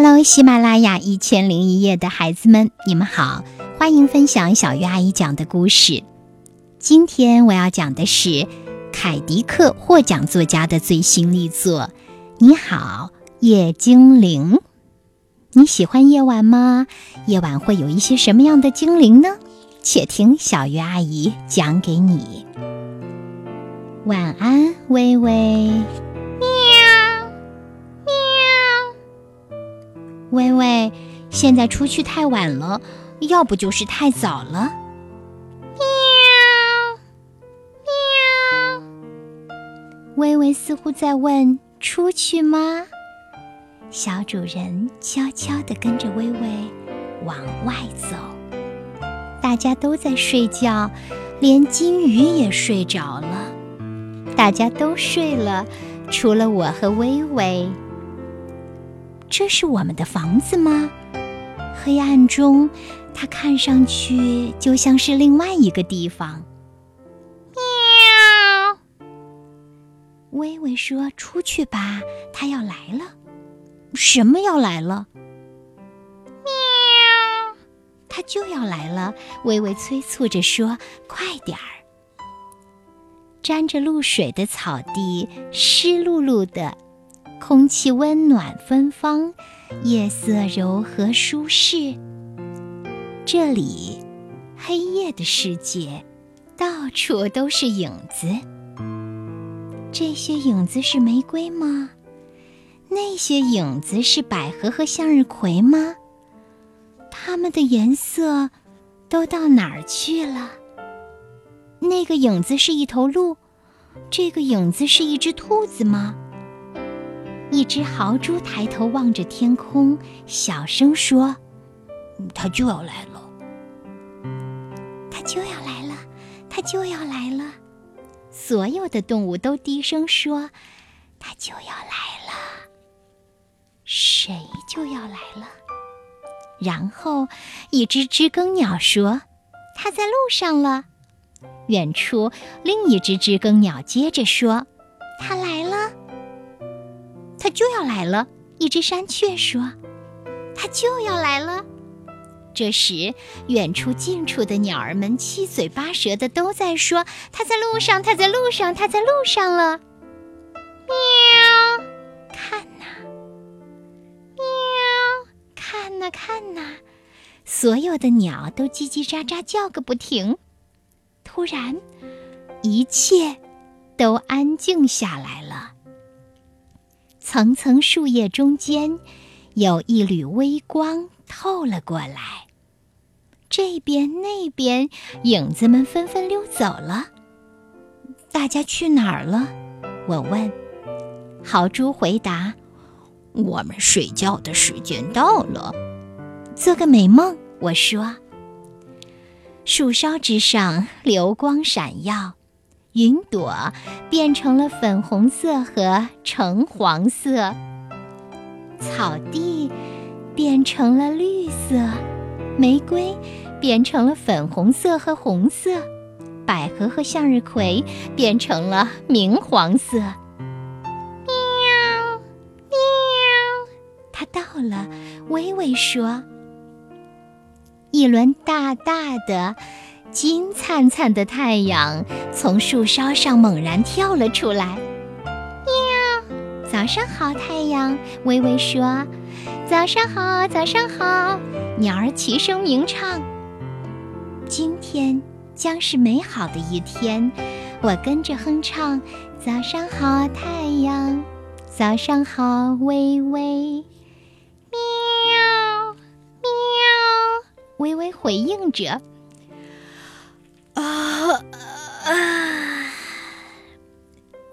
Hello，喜马拉雅一千零一夜的孩子们，你们好，欢迎分享小鱼阿姨讲的故事。今天我要讲的是凯迪克获奖作家的最新力作《你好，夜精灵》。你喜欢夜晚吗？夜晚会有一些什么样的精灵呢？且听小鱼阿姨讲给你。晚安，微微。微微，现在出去太晚了，要不就是太早了。喵喵，微微似乎在问：“出去吗？”小主人悄悄地跟着微微往外走。大家都在睡觉，连金鱼也睡着了。大家都睡了，除了我和微微。这是我们的房子吗？黑暗中，它看上去就像是另外一个地方。喵！微微说：“出去吧，它要来了。”什么要来了？喵！它就要来了。微微催促着说：“快点儿！”沾着露水的草地，湿漉漉的。空气温暖芬芳，夜色柔和舒适。这里，黑夜的世界，到处都是影子。这些影子是玫瑰吗？那些影子是百合和向日葵吗？它们的颜色都到哪儿去了？那个影子是一头鹿，这个影子是一只兔子吗？一只豪猪抬头望着天空，小声说：“它就要来了，它就要来了，它就要来了。”所有的动物都低声说：“它就要来了。”谁就要来了？然后，一只知更鸟说：“它在路上了。”远处，另一只知更鸟接着说：“它来了。”它就要来了，一只山雀说：“它就要来了。”这时，远处、近处的鸟儿们七嘴八舌的都在说：“它在路上，它在路上，它在路上了。”喵，看呐，喵，看呐，看呐，所有的鸟都叽叽喳喳叫个不停。突然，一切都安静下来了。层层树叶中间，有一缕微光透了过来。这边那边，影子们纷纷溜走了。大家去哪儿了？我问。豪猪回答：“我们睡觉的时间到了，做个美梦。”我说。树梢之上，流光闪耀。云朵变成了粉红色和橙黄色，草地变成了绿色，玫瑰变成了粉红色和红色，百合和向日葵变成了明黄色。喵喵，它到了。微微说：“一轮大大的。”金灿灿的太阳从树梢上猛然跳了出来。喵！早上好，太阳。微微说：“早上好，早上好。”鸟儿齐声鸣唱。今天将是美好的一天。我跟着哼唱：“早上好，太阳。早上好，微微。”喵喵，微微回应着。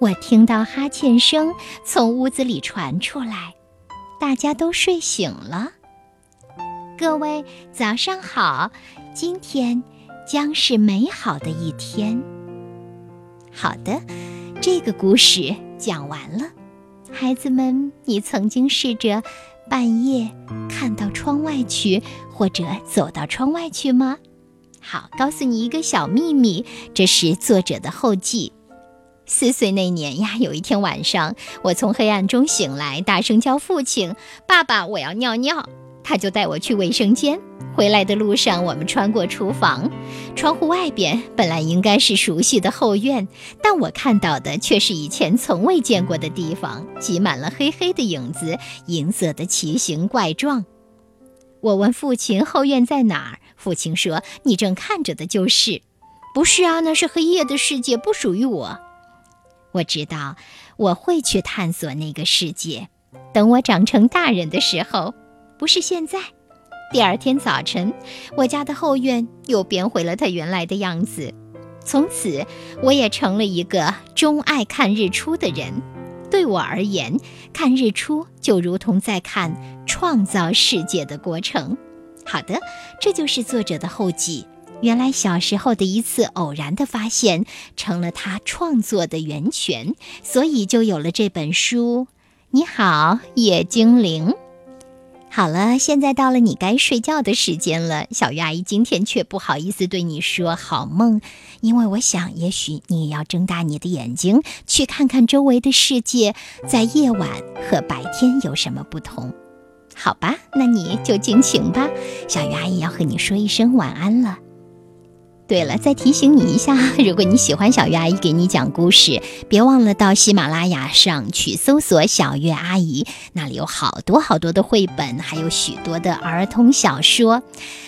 我听到哈欠声从屋子里传出来，大家都睡醒了。各位早上好，今天将是美好的一天。好的，这个故事讲完了。孩子们，你曾经试着半夜看到窗外去，或者走到窗外去吗？好，告诉你一个小秘密，这是作者的后记。四岁那年呀，有一天晚上，我从黑暗中醒来，大声叫父亲：“爸爸，我要尿尿。”他就带我去卫生间。回来的路上，我们穿过厨房，窗户外边本来应该是熟悉的后院，但我看到的却是以前从未见过的地方，挤满了黑黑的影子，银色的奇形怪状。我问父亲：“后院在哪儿？”父亲说：“你正看着的就是。”“不是啊，那是黑夜的世界，不属于我。”我知道，我会去探索那个世界。等我长成大人的时候，不是现在。第二天早晨，我家的后院又变回了它原来的样子。从此，我也成了一个钟爱看日出的人。对我而言，看日出就如同在看创造世界的过程。好的，这就是作者的后记。原来小时候的一次偶然的发现，成了他创作的源泉，所以就有了这本书。你好，夜精灵。好了，现在到了你该睡觉的时间了。小鱼阿姨今天却不好意思对你说好梦，因为我想，也许你也要睁大你的眼睛，去看看周围的世界，在夜晚和白天有什么不同。好吧，那你就尽情吧。小鱼阿姨要和你说一声晚安了。对了，再提醒你一下，如果你喜欢小月阿姨给你讲故事，别忘了到喜马拉雅上去搜索“小月阿姨”，那里有好多好多的绘本，还有许多的儿童小说。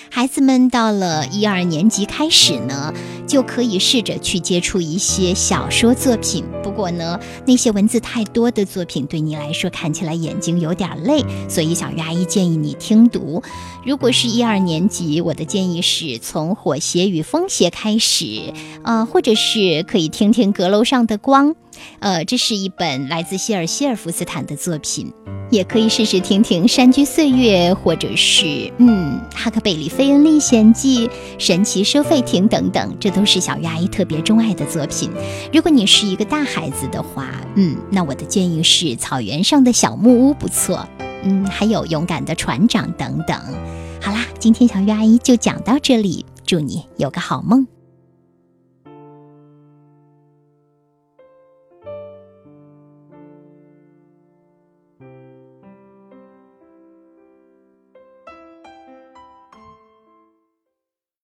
孩子们到了一二年级开始呢，就可以试着去接触一些小说作品。不过呢，那些文字太多的作品对你来说看起来眼睛有点累，所以小鱼阿姨建议你听读。如果是一二年级，我的建议是从《火鞋与风鞋》开始，呃，或者是可以听听《阁楼上的光》。呃，这是一本来自希尔希尔福斯坦的作品，也可以试试听听《山居岁月》，或者是嗯《哈克贝里费恩历险记》《神奇收费亭》等等，这都是小鱼阿姨特别钟爱的作品。如果你是一个大孩子的话，嗯，那我的建议是《草原上的小木屋》不错，嗯，还有《勇敢的船长》等等。好啦，今天小鱼阿姨就讲到这里，祝你有个好梦。